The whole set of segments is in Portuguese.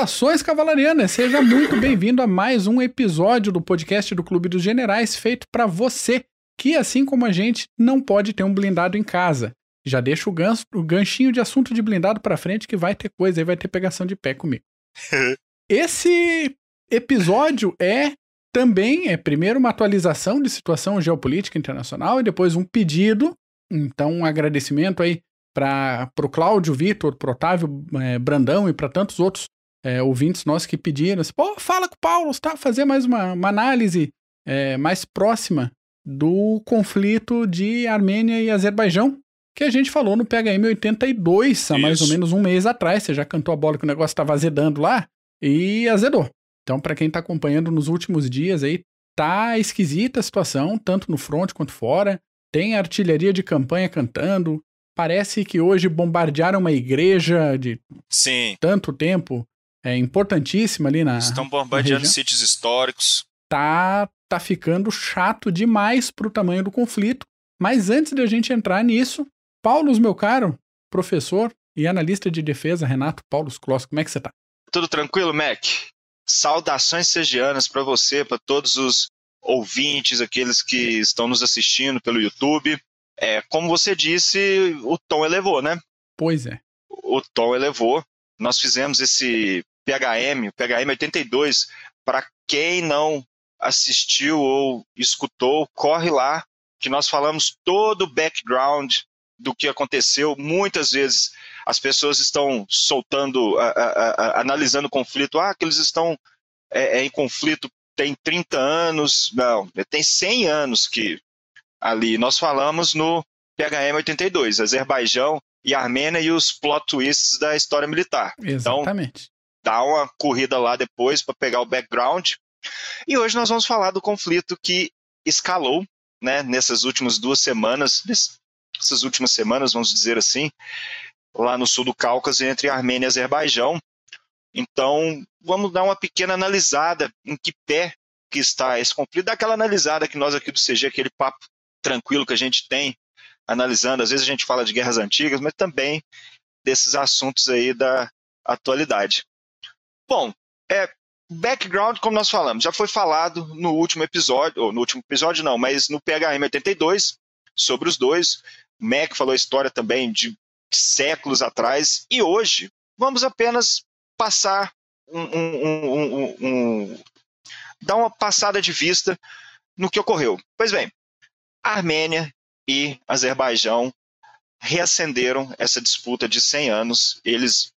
Saudações cavalarianas, seja muito bem-vindo a mais um episódio do podcast do Clube dos Generais, feito para você que, assim como a gente, não pode ter um blindado em casa. Já deixa o, gancho, o ganchinho de assunto de blindado para frente que vai ter coisa aí, vai ter pegação de pé comigo. Esse episódio é também, é primeiro uma atualização de situação geopolítica internacional e depois um pedido, então um agradecimento aí para o Cláudio, Vitor, para Otávio é, Brandão e para tantos outros é, ouvintes nossos que pediram, assim, pô, fala com o Paulo, tá? Fazer mais uma, uma análise é, mais próxima do conflito de Armênia e Azerbaijão, que a gente falou no PHM 82, há Isso. mais ou menos um mês atrás. Você já cantou a bola que o negócio estava azedando lá e azedou. Então, para quem está acompanhando nos últimos dias aí, tá esquisita a situação, tanto no front quanto fora. Tem artilharia de campanha cantando. Parece que hoje bombardearam uma igreja de Sim. tanto tempo é importantíssima ali na. Estão bombardeando sítios históricos. Tá, tá ficando chato demais pro tamanho do conflito. Mas antes de a gente entrar nisso, Paulo, meu caro, professor e analista de defesa, Renato Paulo Kloss, como é que você tá? Tudo tranquilo, Mac? Saudações segianas para você, para todos os ouvintes, aqueles que estão nos assistindo pelo YouTube. É, como você disse, o tom elevou, né? Pois é. O tom elevou. Nós fizemos esse PHM, o PHM 82, para quem não assistiu ou escutou, corre lá, que nós falamos todo o background do que aconteceu. Muitas vezes as pessoas estão soltando, a, a, a, analisando o conflito. Ah, que eles estão é, é, em conflito tem 30 anos. Não, tem 100 anos que ali. Nós falamos no PHM 82, Azerbaijão e Armênia e os plot twists da história militar. Então, Exatamente. Dá uma corrida lá depois para pegar o background. E hoje nós vamos falar do conflito que escalou né, nessas últimas duas semanas, nessas últimas semanas, vamos dizer assim, lá no sul do Cáucaso, entre Armênia e Azerbaijão. Então, vamos dar uma pequena analisada em que pé que está esse conflito, daquela analisada que nós aqui do CG, aquele papo tranquilo que a gente tem, analisando, às vezes a gente fala de guerras antigas, mas também desses assuntos aí da atualidade. Bom, é, background, como nós falamos, já foi falado no último episódio, ou no último episódio não, mas no PHM 82, sobre os dois. O Mac falou a história também de séculos atrás, e hoje vamos apenas passar um, um, um, um dar uma passada de vista no que ocorreu. Pois bem, Armênia e Azerbaijão reacenderam essa disputa de 100 anos. Eles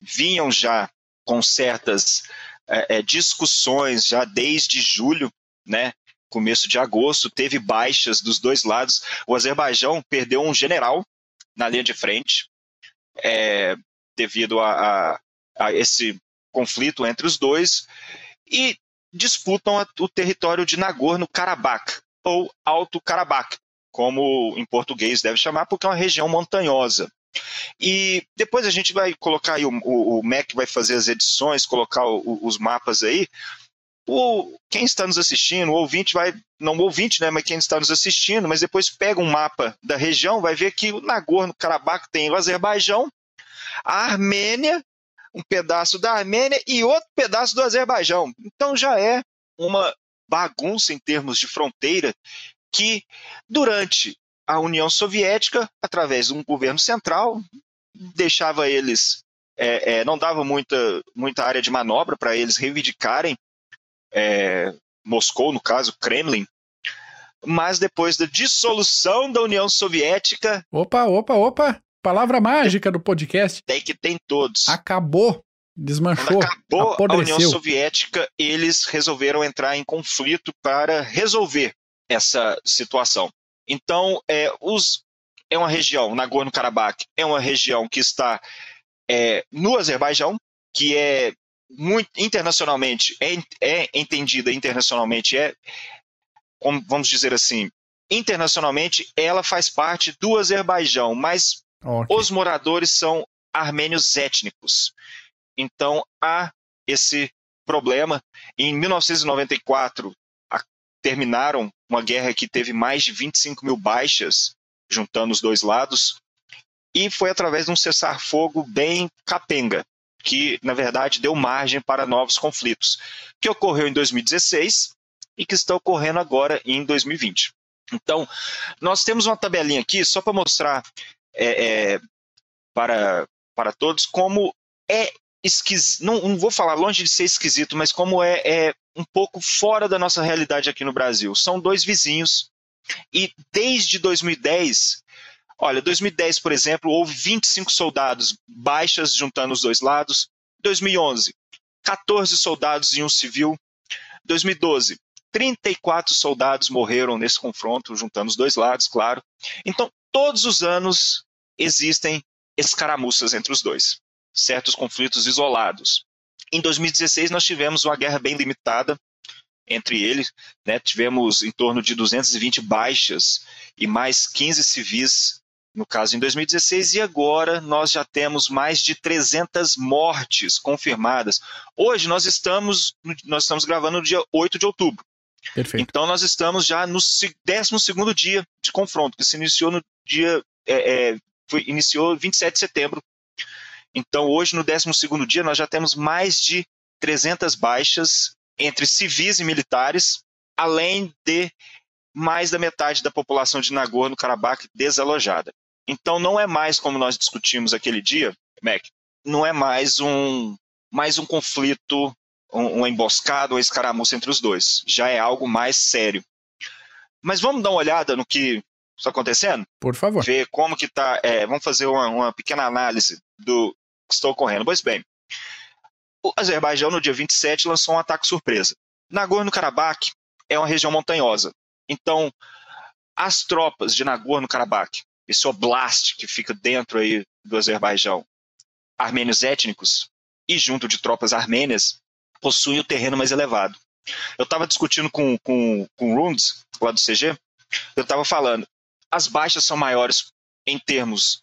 vinham já com certas é, é, discussões já desde julho, né? Começo de agosto, teve baixas dos dois lados. O Azerbaijão perdeu um general na linha de frente, é, devido a, a, a, esse conflito entre os dois, e disputam a, o território de Nagorno-Karabakh, ou Alto Karabakh, como em português deve chamar, porque é uma região montanhosa. E depois a gente vai colocar aí, o, o, Mac vai fazer as edições, colocar o, os mapas aí. O, quem está nos assistindo, o ouvinte vai, não o ouvinte, né, mas quem está nos assistindo, mas depois pega um mapa da região, vai ver que o Nagorno-Karabakh tem o Azerbaijão, a Armênia, um pedaço da Armênia e outro pedaço do Azerbaijão. Então já é uma bagunça em termos de fronteira que durante a União Soviética, através de um governo central, deixava eles, é, é, não dava muita, muita área de manobra para eles reivindicarem é, Moscou, no caso, Kremlin. Mas depois da dissolução da União Soviética. Opa, opa, opa! Palavra mágica do podcast. Tem que tem todos. Acabou. Desmanchou. Quando acabou apodreceu. a União Soviética, eles resolveram entrar em conflito para resolver essa situação. Então, é, os, é uma região, Nagorno-Karabakh, é uma região que está é, no Azerbaijão, que é muito internacionalmente, é, é entendida internacionalmente, é, como, vamos dizer assim, internacionalmente ela faz parte do Azerbaijão, mas okay. os moradores são armênios étnicos. Então há esse problema. Em 1994, terminaram uma guerra que teve mais de 25 mil baixas, juntando os dois lados, e foi através de um cessar-fogo bem capenga. que, na verdade, deu margem para novos conflitos, que ocorreu em 2016 e que está ocorrendo agora em 2020. Então, nós temos uma tabelinha aqui só para mostrar é, é, para, para todos como é esquisito. Não, não, vou falar longe de ser esquisito, mas como é, é um pouco fora da nossa realidade aqui no Brasil. São dois vizinhos e desde 2010 Olha, 2010, por exemplo, houve 25 soldados, baixas juntando os dois lados. 2011, 14 soldados e um civil. 2012, 34 soldados morreram nesse confronto, juntando os dois lados, claro. Então, todos os anos existem escaramuças entre os dois, certos conflitos isolados. Em 2016, nós tivemos uma guerra bem limitada entre eles, né? tivemos em torno de 220 baixas e mais 15 civis no caso em 2016, e agora nós já temos mais de 300 mortes confirmadas. Hoje nós estamos, nós estamos gravando no dia 8 de outubro. Perfeito. Então nós estamos já no 12 dia de confronto, que se iniciou no dia. É, é, foi, iniciou 27 de setembro. Então hoje, no 12 dia, nós já temos mais de 300 baixas entre civis e militares, além de mais da metade da população de Nagorno-Karabakh desalojada. Então não é mais como nós discutimos aquele dia, Mac, não é mais um mais um conflito, um, uma emboscada, uma escaramuça entre os dois. Já é algo mais sério. Mas vamos dar uma olhada no que está acontecendo? Por favor. Ver como que está. É, vamos fazer uma, uma pequena análise do está ocorrendo. Pois bem, o Azerbaijão, no dia 27, lançou um ataque surpresa. Nagorno-Karabakh é uma região montanhosa. Então, as tropas de Nagorno-Karabakh esse oblast que fica dentro aí do Azerbaijão, armênios étnicos e junto de tropas armênias, possuem o terreno mais elevado. Eu estava discutindo com, com, com o Runds, lá do CG, eu estava falando, as baixas são maiores em termos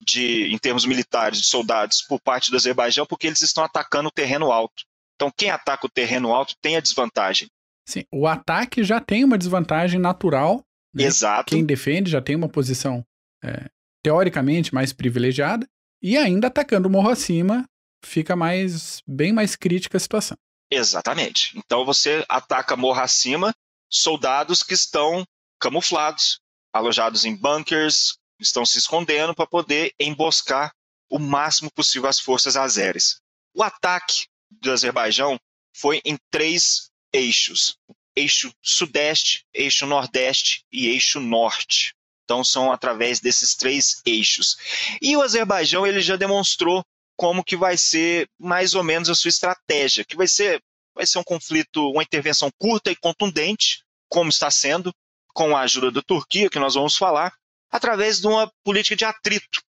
de em termos militares de soldados por parte do Azerbaijão porque eles estão atacando o terreno alto. Então quem ataca o terreno alto tem a desvantagem. Sim, o ataque já tem uma desvantagem natural. Né? Exato. Quem defende já tem uma posição é, teoricamente mais privilegiada, e ainda atacando o morro acima, fica mais bem mais crítica a situação. Exatamente. Então você ataca morro acima soldados que estão camuflados, alojados em bunkers, estão se escondendo para poder emboscar o máximo possível as forças azeres. O ataque do Azerbaijão foi em três eixos: eixo sudeste, eixo nordeste e eixo norte. Então são através desses três eixos. E o Azerbaijão ele já demonstrou como que vai ser mais ou menos a sua estratégia, que vai ser vai ser um conflito, uma intervenção curta e contundente, como está sendo, com a ajuda da Turquia, que nós vamos falar, através de uma política de atrito.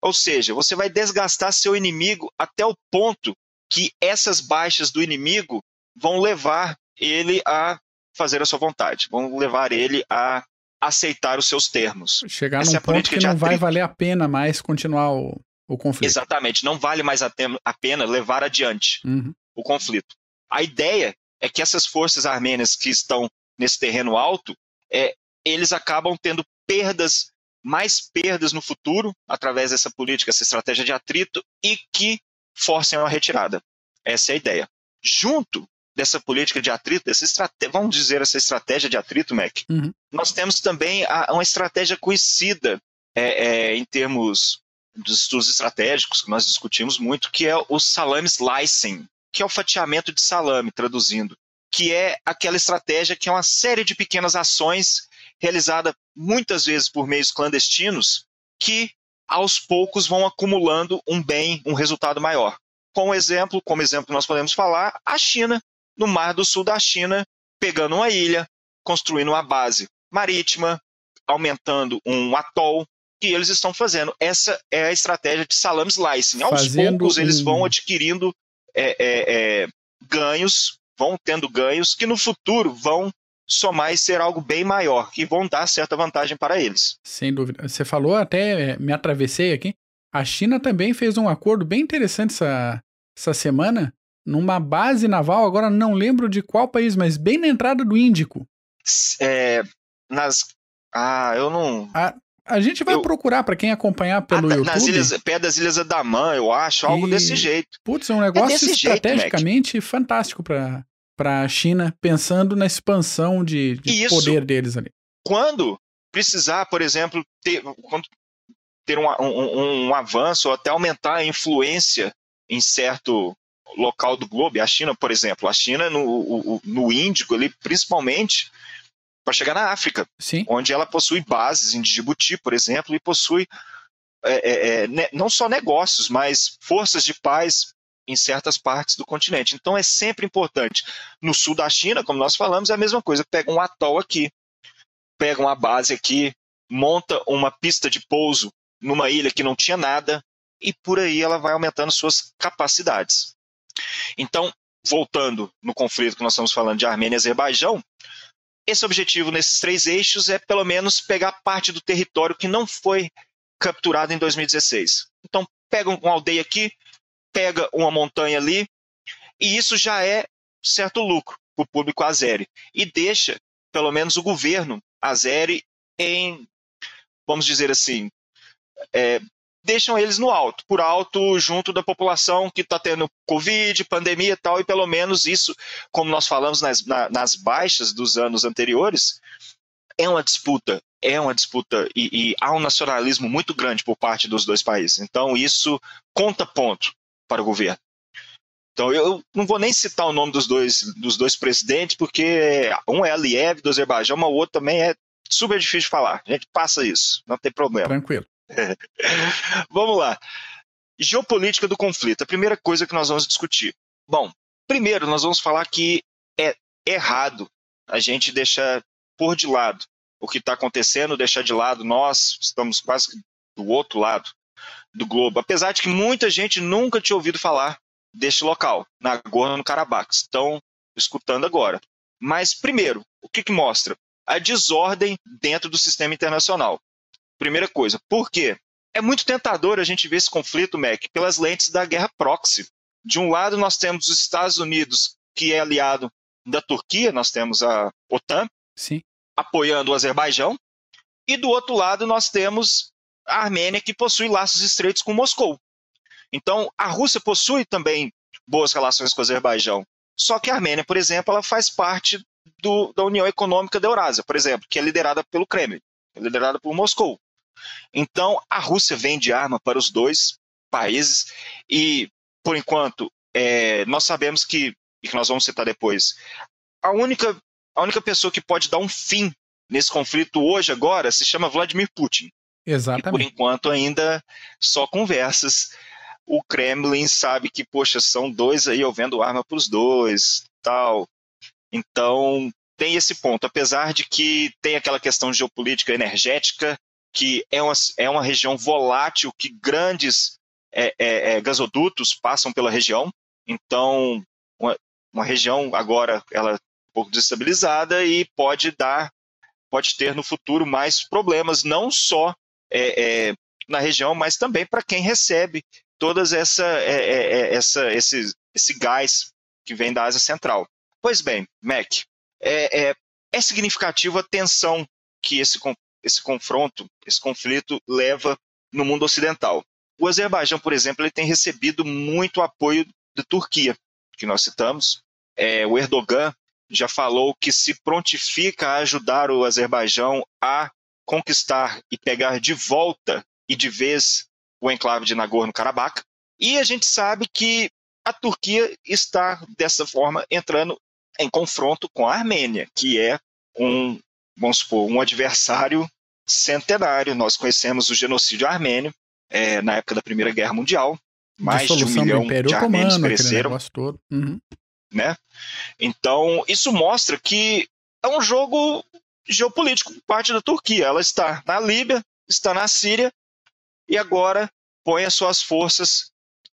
Ou seja, você vai desgastar seu inimigo até o ponto que essas baixas do inimigo vão levar ele a fazer a sua vontade, vão levar ele a aceitar os seus termos. Chegar Essa num é ponto que não vai valer a pena mais continuar o, o conflito. Exatamente, não vale mais a, a pena levar adiante uhum. o conflito. A ideia é que essas forças armênias que estão nesse terreno alto, é, eles acabam tendo perdas, mais perdas no futuro, através dessa política, essa estratégia de atrito, e que forcem a retirada. Essa é a ideia. Junto dessa política de atrito, dessa estratégia, vamos dizer essa estratégia de atrito, Mac, uhum. nós temos também a, uma estratégia conhecida é, é, em termos dos estudos estratégicos, que nós discutimos muito, que é o salame slicing, que é o fatiamento de salame, traduzindo, que é aquela estratégia que é uma série de pequenas ações realizada muitas vezes por meios clandestinos, que aos poucos vão acumulando um bem, um resultado maior. Com exemplo, como exemplo nós podemos falar, a China, no Mar do Sul da China, pegando uma ilha, construindo uma base marítima, aumentando um atol, que eles estão fazendo. Essa é a estratégia de salame slicing. Aos Fazendo poucos, eles vão adquirindo é, é, é, ganhos, vão tendo ganhos, que no futuro vão somar e ser algo bem maior, que vão dar certa vantagem para eles. Sem dúvida. Você falou, até é, me atravessei aqui. A China também fez um acordo bem interessante essa, essa semana numa base naval, agora não lembro de qual país, mas bem na entrada do Índico. É, nas. Ah, eu não. Ah, A gente vai eu, procurar para quem acompanhar pelo ah, YouTube. Nas ilhas, pé das Ilhas Adamã, eu acho, algo e, desse jeito. Putz, é um negócio é estrategicamente jeito, fantástico para para a China, pensando na expansão de, de Isso, poder deles ali. Quando precisar, por exemplo, ter, ter um, um, um avanço ou até aumentar a influência em certo local do globo, a China, por exemplo, a China no, no Índico ali, principalmente, para chegar na África, Sim. onde ela possui bases em Djibouti, por exemplo, e possui é, é, é, não só negócios, mas forças de paz em certas partes do continente. Então é sempre importante. No sul da China, como nós falamos, é a mesma coisa. Pega um atol aqui, pega uma base aqui, monta uma pista de pouso numa ilha que não tinha nada, e por aí ela vai aumentando suas capacidades. Então, voltando no conflito que nós estamos falando de Armênia e Azerbaijão, esse objetivo nesses três eixos é pelo menos pegar parte do território que não foi capturado em 2016. Então, pega uma aldeia aqui, pega uma montanha ali, e isso já é certo lucro para o público azeri. E deixa, pelo menos, o governo azeri em, vamos dizer assim, é, deixam eles no alto, por alto, junto da população que está tendo Covid, pandemia e tal, e pelo menos isso, como nós falamos nas, na, nas baixas dos anos anteriores, é uma disputa, é uma disputa, e, e, há um nacionalismo muito grande por parte dos dois países. Então, isso conta ponto para o governo. Então, eu não vou nem citar o nome dos dois, dos dois presidentes, porque um é Aliyev do Azerbaijão, mas o outro também é super difícil de falar. A gente passa isso, não tem problema. Tranquilo. vamos lá. Geopolítica do conflito, a primeira coisa que nós vamos discutir. Bom, primeiro nós vamos falar que é errado a gente deixar por de lado o que está acontecendo, deixar de lado nós, estamos quase do outro lado do globo, apesar de que muita gente nunca tinha ouvido falar deste local, Nagorno-Karabakh. Estão escutando agora. Mas, primeiro, o que, que mostra? A desordem dentro do sistema internacional. Primeira coisa, por quê? É muito tentador a gente ver esse conflito, Mac, pelas lentes da guerra proxy. De um lado, nós temos os Estados Unidos, que é aliado da Turquia, nós temos a OTAN, Sim. apoiando o Azerbaijão, e do outro lado, nós temos a Armênia, que possui laços estreitos com Moscou. Então, a Rússia possui também boas relações com o Azerbaijão. Só que a Armênia, por exemplo, ela faz parte do, da União Econômica da Eurásia, por exemplo, que é liderada pelo Kremlin, é liderada por Moscou. Então, a Rússia vende arma para os dois países e, por enquanto, é, nós sabemos que, e que nós vamos citar depois, a única, a única pessoa que pode dar um fim nesse conflito hoje, agora, se chama Vladimir Putin. Exatamente. E, por enquanto, ainda só conversas. O Kremlin sabe que, poxa, são dois aí, eu vendo arma para os dois, tal. Então, tem esse ponto. Apesar de que tem aquela questão geopolítica energética, que é uma, é uma região volátil, que grandes é, é, é, gasodutos passam pela região. Então, uma, uma região agora ela é um pouco desestabilizada e pode dar, pode ter no futuro mais problemas, não só é, é, na região, mas também para quem recebe todas essa, é, essa esse, esse gás que vem da Ásia Central. Pois bem, Mac, é, é, é significativo a tensão que esse esse confronto, esse conflito leva no mundo ocidental. O Azerbaijão, por exemplo, ele tem recebido muito apoio da Turquia, que nós citamos. É, o Erdogan já falou que se prontifica a ajudar o Azerbaijão a conquistar e pegar de volta e de vez o enclave de Nagorno-Karabakh. E a gente sabe que a Turquia está, dessa forma, entrando em confronto com a Armênia, que é um vamos supor, um adversário centenário. Nós conhecemos o genocídio armênio é, na época da Primeira Guerra Mundial. Mais de um milhão de armênios pereceram. Uhum. Né? Então, isso mostra que é um jogo geopolítico por parte da Turquia. Ela está na Líbia, está na Síria e agora põe as suas forças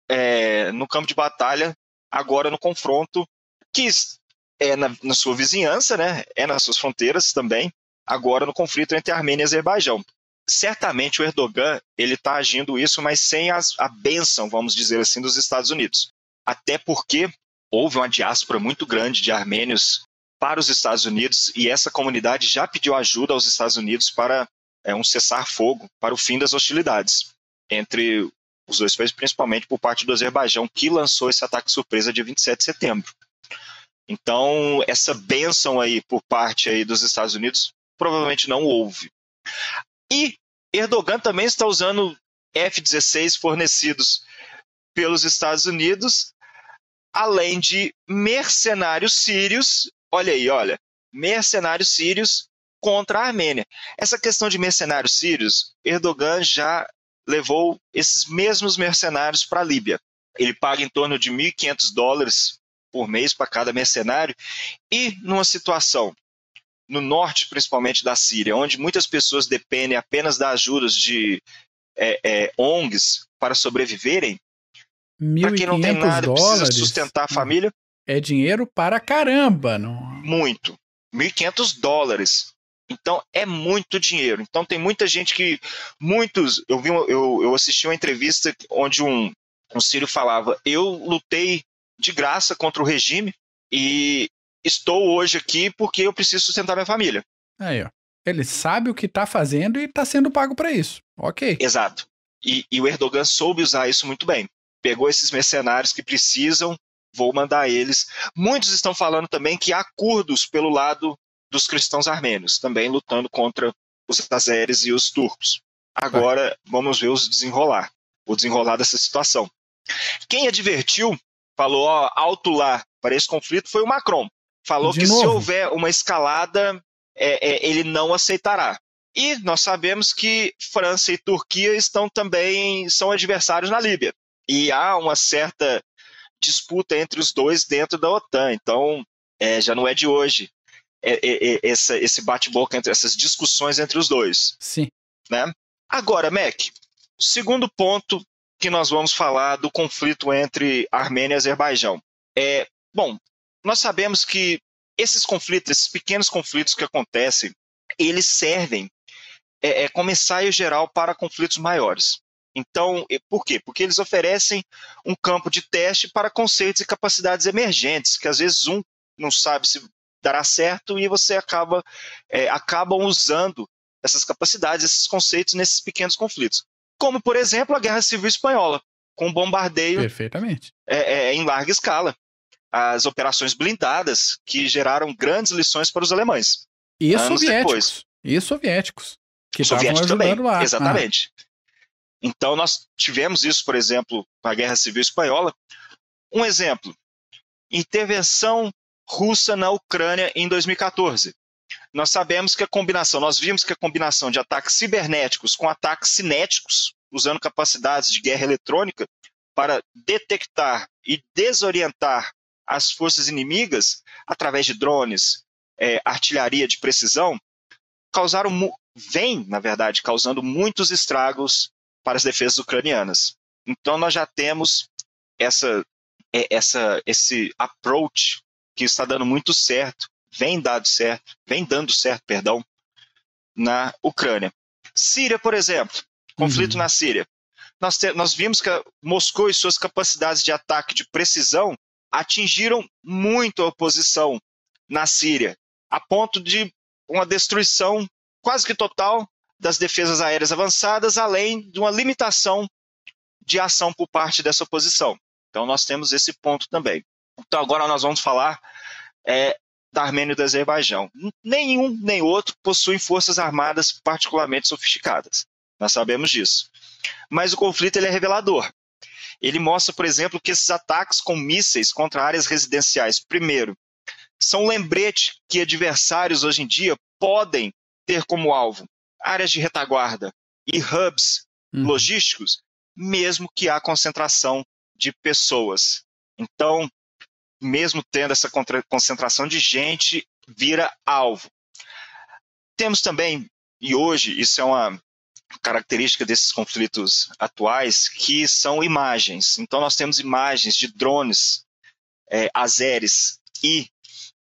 é, no campo de batalha, agora no confronto, que é na, na, sua vizinhança, né? é nas suas fronteiras também, agora no conflito entre Armênia e Azerbaijão. Certamente o Erdogan ele está agindo isso, mas sem as, a benção, vamos dizer assim, dos Estados Unidos. Até porque houve uma diáspora muito grande de armênios para os Estados Unidos e essa comunidade já pediu ajuda aos Estados Unidos para é, um cessar-fogo para o fim das hostilidades entre os dois países, principalmente por parte do Azerbaijão, que lançou esse ataque surpresa dia 27 de setembro. Então, essa benção aí por parte aí dos Estados Unidos provavelmente não houve. E Erdogan também está usando F-16 fornecidos pelos Estados Unidos, além de mercenários sírios. Olha aí, olha, mercenários sírios contra a Armênia. Essa questão de mercenários sírios, Erdogan já levou esses mesmos mercenários para a Líbia. Ele paga em torno de 1.500 dólares por mês para cada mercenário. E numa situação no norte, principalmente da Síria, onde muitas pessoas dependem apenas das ajudas de é, é, ONGs para sobreviverem, para quem não tem nada e precisa sustentar a família. É dinheiro para caramba, não? Muito. 1.500 dólares. Então é muito dinheiro. Então tem muita gente que. Muitos. Eu, vi, eu, eu assisti uma entrevista onde um, um sírio falava: Eu lutei de graça contra o regime e estou hoje aqui porque eu preciso sustentar minha família. Aí, ó. Ele sabe o que está fazendo e está sendo pago para isso. Ok. Exato. E, e, o Erdogan soube usar isso muito bem. Pegou esses mercenários que precisam, vou mandar eles. Muitos estão falando também que há curdos pelo lado dos cristãos armênios, também lutando contra os azeres e os turcos. Agora vamos ver os desenrolar, o desenrolar dessa situação. Quem advertiu, falou ó, alto lá para esse conflito foi o Macron. Falou De que novo. se houver uma escalada, é, é, ele não aceitará. E nós sabemos que França e Turquia estão também são adversários na Líbia. E há uma certa disputa entre os dois dentro da OTAN. Então, é, já não é de hoje é, é, é, essa, esse bate-boca entre essas discussões entre os dois. Sim. Né? Agora, Mac, segundo ponto que nós vamos falar do conflito entre Armênia e Azerbaijão. É, bom, nós sabemos que esses conflitos, esses pequenos conflitos que acontecem, eles servem é, é, como ensaio geral para conflitos maiores. Então, por quê? Porque eles oferecem um campo de teste para conceitos e capacidades emergentes, que às vezes um não sabe se dará certo e você acaba é, acabam usando essas capacidades, esses conceitos nesses pequenos conflitos. Como, por exemplo, a Guerra Civil Espanhola, com bombardeio Perfeitamente. É, é, em larga escala. As operações blindadas, que geraram grandes lições para os alemães. E soviéticos. Depois. E soviéticos. Que soviéticos também, lá. exatamente. Então, nós tivemos isso, por exemplo, na Guerra Civil Espanhola. Um exemplo: intervenção russa na Ucrânia em 2014. Nós sabemos que a combinação, nós vimos que a combinação de ataques cibernéticos com ataques cinéticos, usando capacidades de guerra eletrônica para detectar e desorientar as forças inimigas através de drones, é, artilharia de precisão, causaram, vem, na verdade, causando muitos estragos para as defesas ucranianas. Então nós já temos essa, é, essa, esse approach que está dando muito certo, vem dado certo, vem dando certo, perdão, na Ucrânia. Síria, por exemplo, conflito uhum. na Síria. Nós, te, nós vimos que Moscou e suas capacidades de ataque de precisão atingiram muito a oposição na Síria, a ponto de uma destruição quase que total das defesas aéreas avançadas, além de uma limitação de ação por parte dessa oposição. Então, nós temos esse ponto também. Então agora nós vamos falar é, da Armênia e do Azerbaijão. Nenhum nem outro possuem forças armadas particularmente sofisticadas. Nós sabemos disso. Mas o conflito ele é revelador. Ele mostra, por exemplo, que esses ataques com mísseis contra áreas residenciais, primeiro, são um lembrete que adversários hoje em dia podem ter como alvo áreas de retaguarda e hubs hum. logísticos, mesmo que há concentração de pessoas. Então, mesmo tendo essa concentração de gente, vira alvo. Temos também, e hoje isso é uma característica desses conflitos atuais, que são imagens. Então nós temos imagens de drones é, azeres e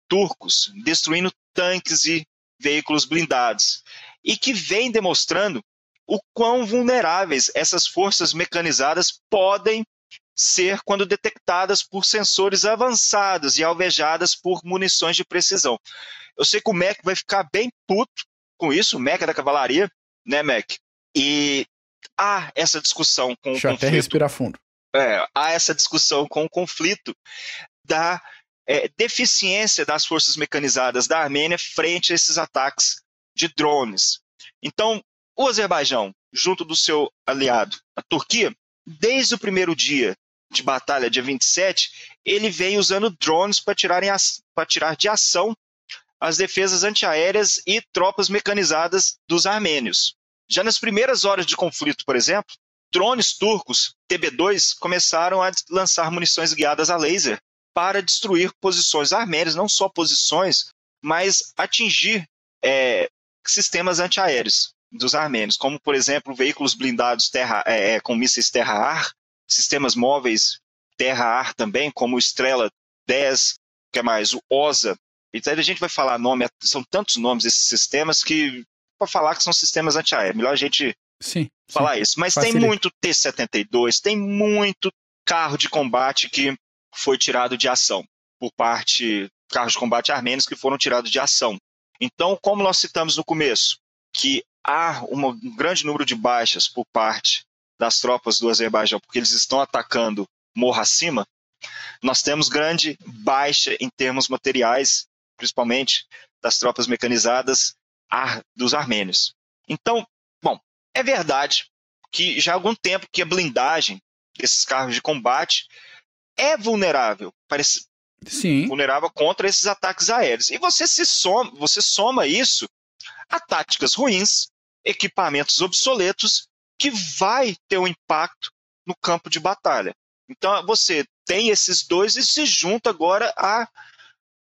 turcos destruindo tanques e veículos blindados, e que vem demonstrando o quão vulneráveis essas forças mecanizadas podem ser quando detectadas por sensores avançados e alvejadas por munições de precisão. Eu sei que o MEC vai ficar bem puto com isso, o MEC é da cavalaria, né, Mac? E há essa discussão com Deixa o eu até conflito. respirar fundo. É, há essa discussão com o conflito da é, deficiência das forças mecanizadas da Armênia frente a esses ataques de drones. Então, o Azerbaijão, junto do seu aliado, a Turquia, desde o primeiro dia de batalha, dia 27, ele vem usando drones para tirar de ação as defesas antiaéreas e tropas mecanizadas dos armênios. Já nas primeiras horas de conflito, por exemplo, drones turcos TB2 começaram a lançar munições guiadas a laser para destruir posições armênias, não só posições, mas atingir é, sistemas antiaéreos dos armênios, como, por exemplo, veículos blindados terra, é, é com mísseis terra-ar, sistemas móveis terra-ar também, como o Estrela 10, que é mais o OSA. Então a gente vai falar nome, são tantos nomes desses sistemas que para falar que são sistemas antiaéreos, melhor a gente sim, falar sim. isso. Mas Facilita. tem muito T-72, tem muito carro de combate que foi tirado de ação por parte carros de combate armênios que foram tirados de ação. Então, como nós citamos no começo, que há um grande número de baixas por parte das tropas do Azerbaijão, porque eles estão atacando morro acima, nós temos grande baixa em termos materiais, principalmente das tropas mecanizadas dos armênios. Então, bom, é verdade que já há algum tempo que a blindagem desses carros de combate é vulnerável, parece Sim. vulnerável contra esses ataques aéreos. E você se soma, você soma isso a táticas ruins, equipamentos obsoletos, que vai ter um impacto no campo de batalha. Então você tem esses dois e se junta agora à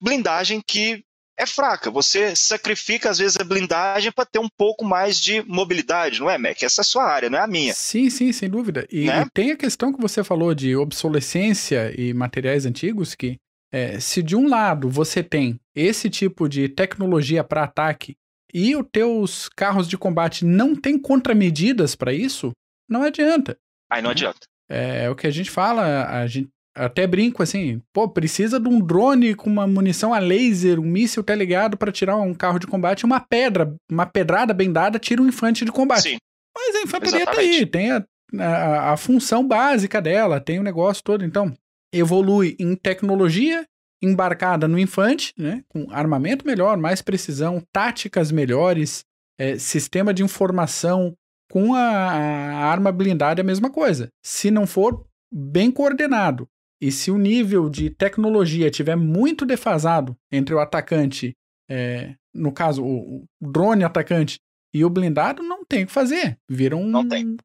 blindagem que é fraca. Você sacrifica, às vezes, a blindagem para ter um pouco mais de mobilidade, não é, Mac? Essa é a sua área, não é a minha. Sim, sim, sem dúvida. E, Né? e tem a questão que você falou de obsolescência e materiais antigos, que é, se de um lado você tem esse tipo de tecnologia para ataque e os teus carros de combate não têm contramedidas para isso, não adianta. Aí não adianta. É, o que a gente fala, a gente até brinco assim, pô, precisa de um drone com uma munição a laser, um míssil teleligado para tirar um carro de combate, uma pedra, uma pedrada bem dada tira um infante de combate. Sim, Mas a infantaria tá Exatamente. aí, tem a, a, a função básica dela, tem o negócio todo. Então, evolui em tecnologia embarcada no infante, né, com armamento melhor, mais precisão, táticas melhores, é, sistema de informação com a, a arma blindada é a mesma coisa. Se não for bem coordenado e se o nível de tecnologia tiver muito defasado entre o atacante, é, no caso, o, o drone atacante e o blindado, não tem o que fazer. Vira um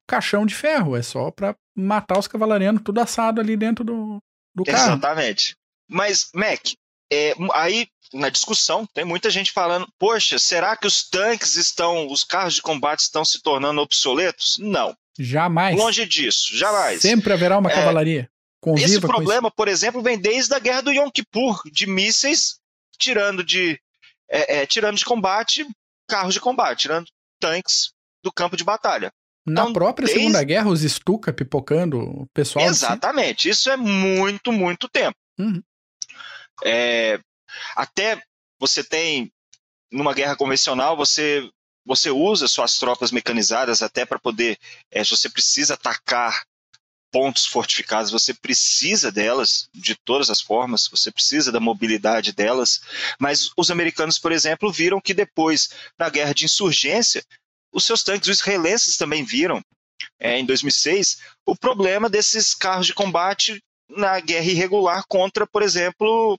caixão de ferro. É só pra matar os cavalarianos tudo assado ali dentro do, do carro. exatamente. Mas, Mac, é, aí na discussão tem muita gente falando: poxa, será que os tanques estão, os carros de combate estão se tornando obsoletos? Não. Jamais. Longe disso, jamais. Sempre haverá uma É, cavalaria. Conviva Esse problema, por exemplo, vem desde a guerra do Yom Kippur, de mísseis tirando de, é, é, tirando de combate carros de combate, tirando tanques do campo de batalha. Na Então, própria desde- Segunda Guerra, os Stuka pipocando o pessoal. Exatamente. Isso é muito, muito tempo. Uhum. É, até você tem, numa guerra convencional, você, você usa suas tropas mecanizadas até para poder. é, se você precisa atacar pontos fortificados, você precisa delas de todas as formas, você precisa da mobilidade delas. Mas os americanos, por exemplo, viram que depois, na guerra de insurgência, os seus tanques, os israelenses também viram, é, em 2006, o problema desses carros de combate na guerra irregular contra, por exemplo,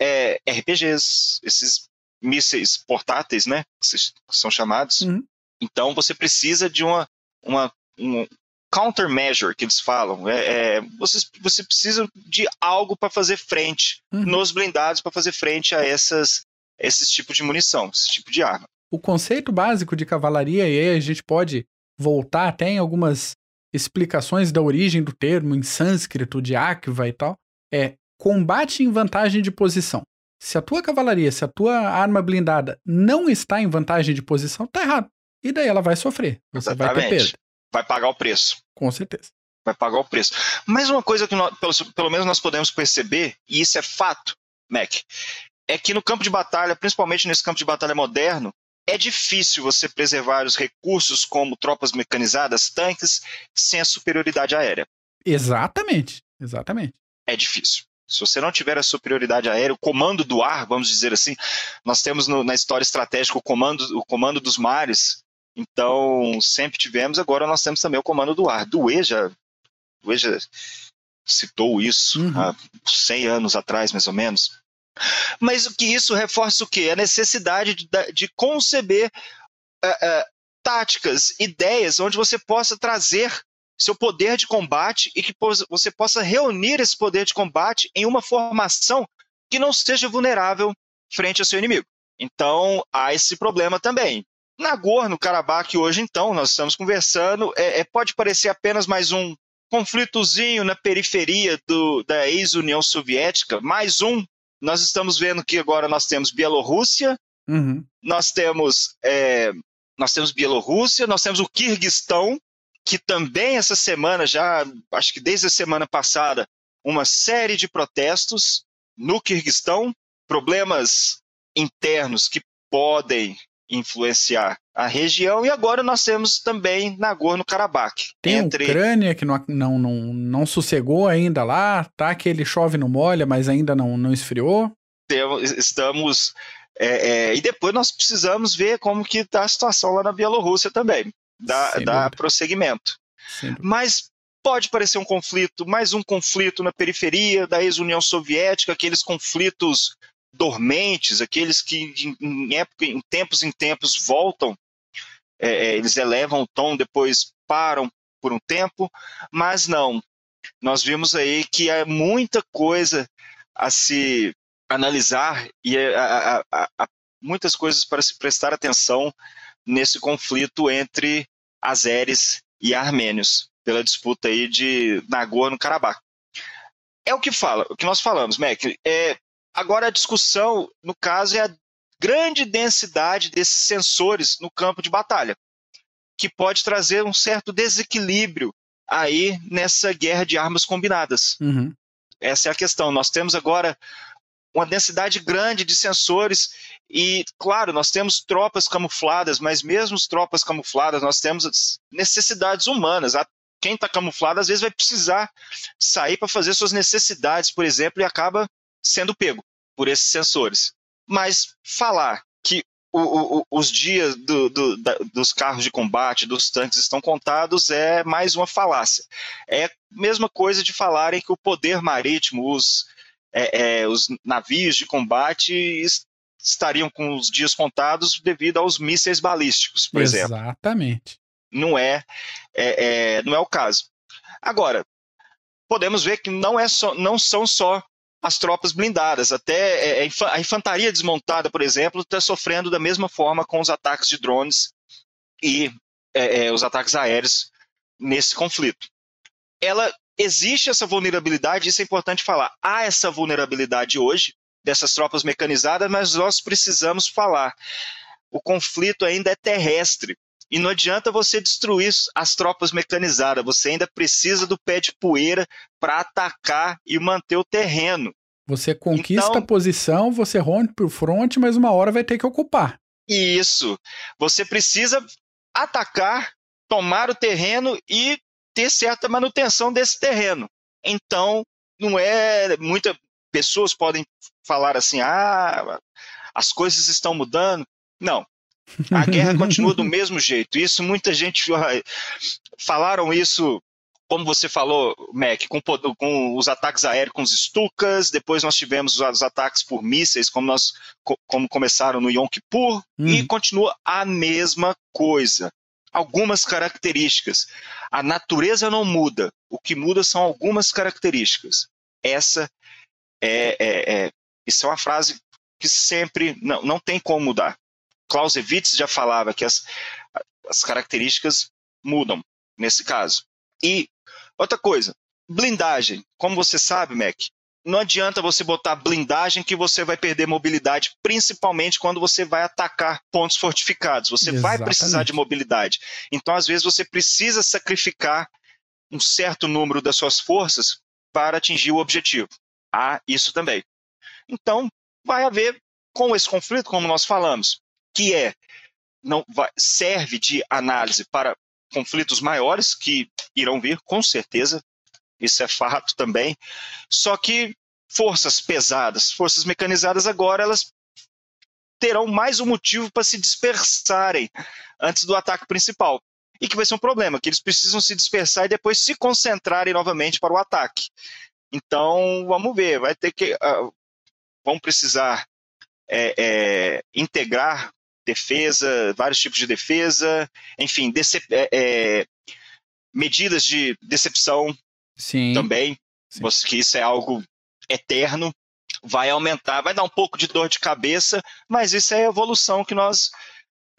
é, RPGs, esses mísseis portáteis, né, que são chamados. Uhum. Então você precisa de uma, uma um countermeasure que eles falam. É, é, você, você precisa de algo para fazer frente Uhum. nos blindados para fazer frente a essas esses tipos de munição, esse tipo de arma. O conceito básico de cavalaria, e aí a gente pode voltar até em algumas explicações da origem do termo em sânscrito, de Akva e tal, é combate em vantagem de posição. Se a tua cavalaria, se a tua arma blindada não está em vantagem de posição, tá errado. E daí ela vai sofrer. Você vai ter Exatamente. perda. Vai pagar o preço. Com certeza. vai pagar o preço. Mas uma coisa que nós, pelo, pelo menos nós podemos perceber, e isso é fato, Mac, é que no campo de batalha, principalmente nesse campo de batalha moderno, é difícil você preservar os recursos como tropas mecanizadas, tanques, sem a superioridade aérea. Exatamente, exatamente. É difícil. Se você não tiver a superioridade aérea, o comando do ar, vamos dizer assim, nós temos no, na história estratégica o comando, o comando dos mares, então sempre tivemos, agora nós temos também o comando do ar. Do EJA, do EJA citou isso uhum. há 100 anos atrás, mais ou menos. Mas o que isso reforça o quê? A necessidade de, de conceber uh, uh, táticas, ideias, onde você possa trazer seu poder de combate e que você possa reunir esse poder de combate em uma formação que não seja vulnerável frente ao seu inimigo. Então, há esse problema também. Nagorno-Karabakh hoje, então, nós estamos conversando, é, é, pode parecer apenas mais um conflitozinho na periferia do, da ex-União Soviética, mais um nós estamos vendo que agora nós temos Bielorrússia, uhum. nós temos é, nós temos Bielorrússia, nós temos o Kirguistão, que também essa semana já, acho que desde a semana passada, uma série de protestos no Kirguistão, problemas internos que podem influenciar a região e agora nós temos também Nagorno-Karabakh. Tem entre... Ucrânia que não, não, não, não sossegou ainda lá, tá que ele chove no molha, mas ainda não, não esfriou. Estamos... É, é, e depois nós precisamos ver como que está a situação lá na Bielorrússia também, dar prosseguimento. Mas pode parecer um conflito, mais um conflito na periferia da ex-União Soviética, aqueles conflitos dormentes, aqueles que em, época, em tempos em tempos voltam, é, é, eles elevam o tom, depois param por um tempo, mas não. Nós vimos aí que há muita coisa a se analisar e há, há, há muitas coisas para se prestar atenção nesse conflito entre azeres e armênios pela disputa aí de Nagorno-Karabakh. É o que fala, o que nós falamos, Mac. É, Agora, a discussão, no caso, é a grande densidade desses sensores no campo de batalha, que pode trazer um certo desequilíbrio aí nessa guerra de armas combinadas. Uhum. Essa é a questão. Nós temos agora uma densidade grande de sensores e, claro, nós temos tropas camufladas, mas mesmo as tropas camufladas, nós temos necessidades humanas. Quem está camuflado, às vezes, vai precisar sair para fazer suas necessidades, por exemplo, e acaba sendo pego por esses sensores. Mas falar que o, o, os dias do, do, da, dos carros de combate, dos tanques estão contados é mais uma falácia. É a mesma coisa de falarem que o poder marítimo, os, é, é, os navios de combate estariam com os dias contados devido aos mísseis balísticos, por Exatamente. exemplo. Exatamente. Não é, é, é, não é o caso. Agora, podemos ver que não, é só, não são só as tropas blindadas. Até é, é, a infantaria desmontada, por exemplo, está sofrendo da mesma forma com os ataques de drones e é, é, os ataques aéreos nesse conflito. Ela existe essa vulnerabilidade, isso é importante falar. Há essa vulnerabilidade hoje dessas tropas mecanizadas, mas nós precisamos falar. O conflito ainda é terrestre. E não adianta você destruir as tropas mecanizadas, você ainda precisa do pé de poeira para atacar e manter o terreno. Você conquista então, a posição, você rompe o fronte, mas uma hora vai ter que ocupar. Isso. Você precisa atacar, tomar o terreno e ter certa manutenção desse terreno. Então, não é. Muitas pessoas podem falar assim: ah, as coisas estão mudando. Não. A guerra continua do mesmo jeito. Isso muita gente falaram isso, como você falou, Mac, com, com os ataques aéreos com os Stukas, depois nós tivemos os ataques por mísseis, como nós como começaram no Yom Kippur, hum. e continua a mesma coisa. Algumas características. A natureza não muda. O que muda são algumas características. Essa é, é, é isso é uma frase que sempre não, não tem como mudar. Clausewitz já falava que as, as características mudam nesse caso. E outra coisa, blindagem. Como você sabe, Mac, não adianta você botar blindagem que você vai perder mobilidade, principalmente quando você vai atacar pontos fortificados. Você Exatamente. vai precisar de mobilidade. Então, às vezes, você precisa sacrificar um certo número das suas forças para atingir o objetivo. Há isso também. Então, vai haver, com esse conflito, como nós falamos, que é não vai, serve de análise para conflitos maiores que irão vir, com certeza, isso é fato também. Só que forças pesadas, forças mecanizadas agora elas terão mais um motivo para se dispersarem antes do ataque principal. E que vai ser um problema, que eles precisam se dispersar e depois se concentrarem novamente para o ataque. Então, vamos ver, vai ter que. Uh, vão precisar é, é, integrar defesa, vários tipos de defesa, enfim, é, é, medidas de decepção Sim. também, Sim. que isso é algo eterno, vai aumentar, vai dar um pouco de dor de cabeça, mas isso é a evolução que nós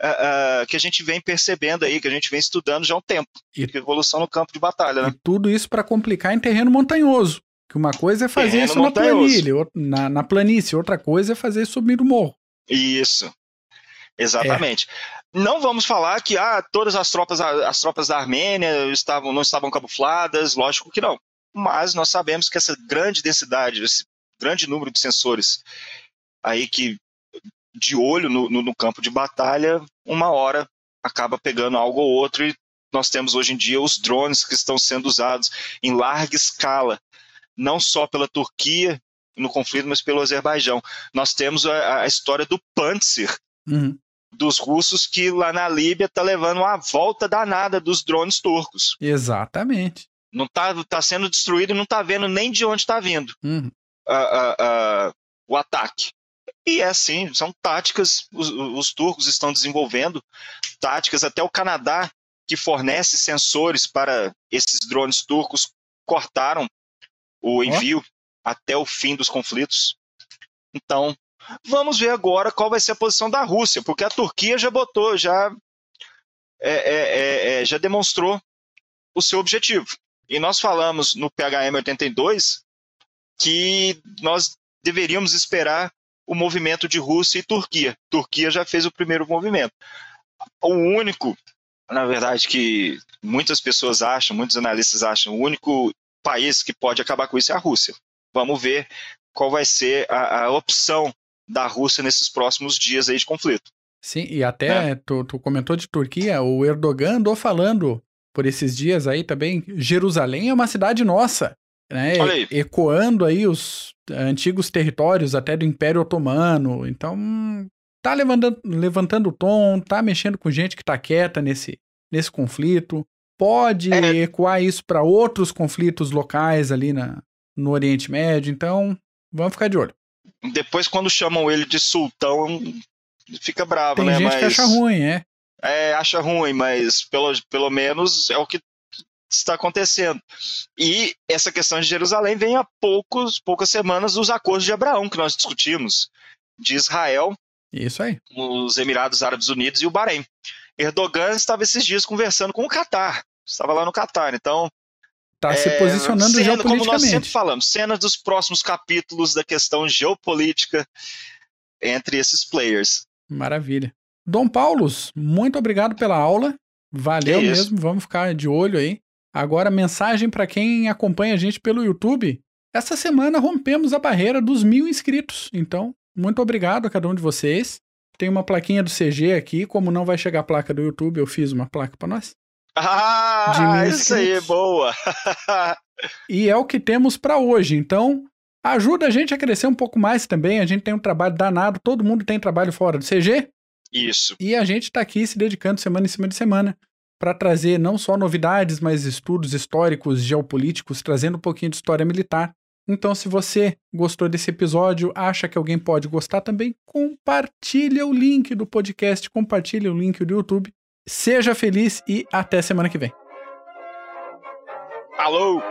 uh, uh, que a gente vem percebendo aí, que a gente vem estudando já há um tempo, e, evolução no campo de batalha, né? E tudo isso para complicar em terreno montanhoso. Que uma coisa é fazer terreno isso na planilha, na, na planície, outra coisa é fazer subir o morro. Isso. Exatamente. É. Não vamos falar que ah, todas as tropas, as tropas da Armênia estavam, não estavam camufladas, lógico que não. Mas nós sabemos que essa grande densidade, esse grande número de sensores aí que de olho no, no, no campo de batalha, uma hora acaba pegando algo ou outro e nós temos hoje em dia os drones que estão sendo usados em larga escala, não só pela Turquia no conflito, mas pelo Azerbaijão. Nós temos a, a história do Panzer, uhum dos russos que lá na Líbia está levando uma volta danada dos drones turcos. Exatamente. Não está tá sendo destruído e não está vendo nem de onde está vindo uhum. uh, uh, uh, o ataque. E é assim, são táticas, os, os, turcos estão desenvolvendo táticas, até o Canadá, que fornece sensores para esses drones turcos, cortaram o envio oh. até o fim dos conflitos. Então, Vamos ver agora qual vai ser a posição da Rússia, porque a Turquia já botou, já, é, é, é, é já demonstrou o seu objetivo. E nós falamos no PHM 82 que nós deveríamos esperar o movimento de Rússia e Turquia. Turquia já fez o primeiro movimento. O único, na verdade, que muitas pessoas acham, muitos analistas acham, o único país que pode acabar com isso é a Rússia. Vamos ver qual vai ser a, a opção da Rússia nesses próximos dias aí de conflito. Sim, e até é. tu, tu, comentou de Turquia, o Erdogan andou falando por esses dias aí também, Jerusalém é uma cidade nossa, né? Aí. Ecoando aí os antigos territórios até do Império Otomano. Então, tá levantando, levantando o tom, tá mexendo com gente que tá quieta nesse, nesse conflito. Pode é. ecoar isso para outros conflitos locais ali na, no Oriente Médio. Então, vamos ficar de olho. Depois, quando chamam ele de sultão, fica bravo, Tem né? Gente mas, que acha ruim, é. É, acha ruim, mas pelo, pelo menos é o que está acontecendo. E essa questão de Jerusalém vem há poucos, poucas semanas dos acordos de Abraão que nós discutimos, de Israel, Isso aí. os Emirados Árabes Unidos e o Bahrein. Erdogan estava esses dias conversando com o Catar, estava lá no Catar, então Está se é, posicionando cena, geopoliticamente. Como nós sempre falamos, cenas dos próximos capítulos da questão geopolítica entre esses players. Maravilha. Dom Paulos, muito obrigado pela aula. Valeu mesmo, vamos ficar de olho aí. Agora, mensagem para quem acompanha a gente pelo YouTube. Essa semana rompemos a barreira dos mil inscritos. Então, muito obrigado a cada um de vocês. Tem uma plaquinha do CG aqui. Como não vai chegar a placa do YouTube, eu fiz uma placa para nós. Ah, isso aí, boa! e é o que temos para hoje. Então, ajuda a gente a crescer um pouco mais também. A gente tem um trabalho danado, todo mundo tem trabalho fora do CG. Isso. E a gente está aqui se dedicando semana em cima de semana para trazer não só novidades, mas estudos históricos, geopolíticos, trazendo um pouquinho de história militar. Então, se você gostou desse episódio, acha que alguém pode gostar também, compartilha o link do podcast, compartilha o link do YouTube Seja feliz e até semana que vem. Alô!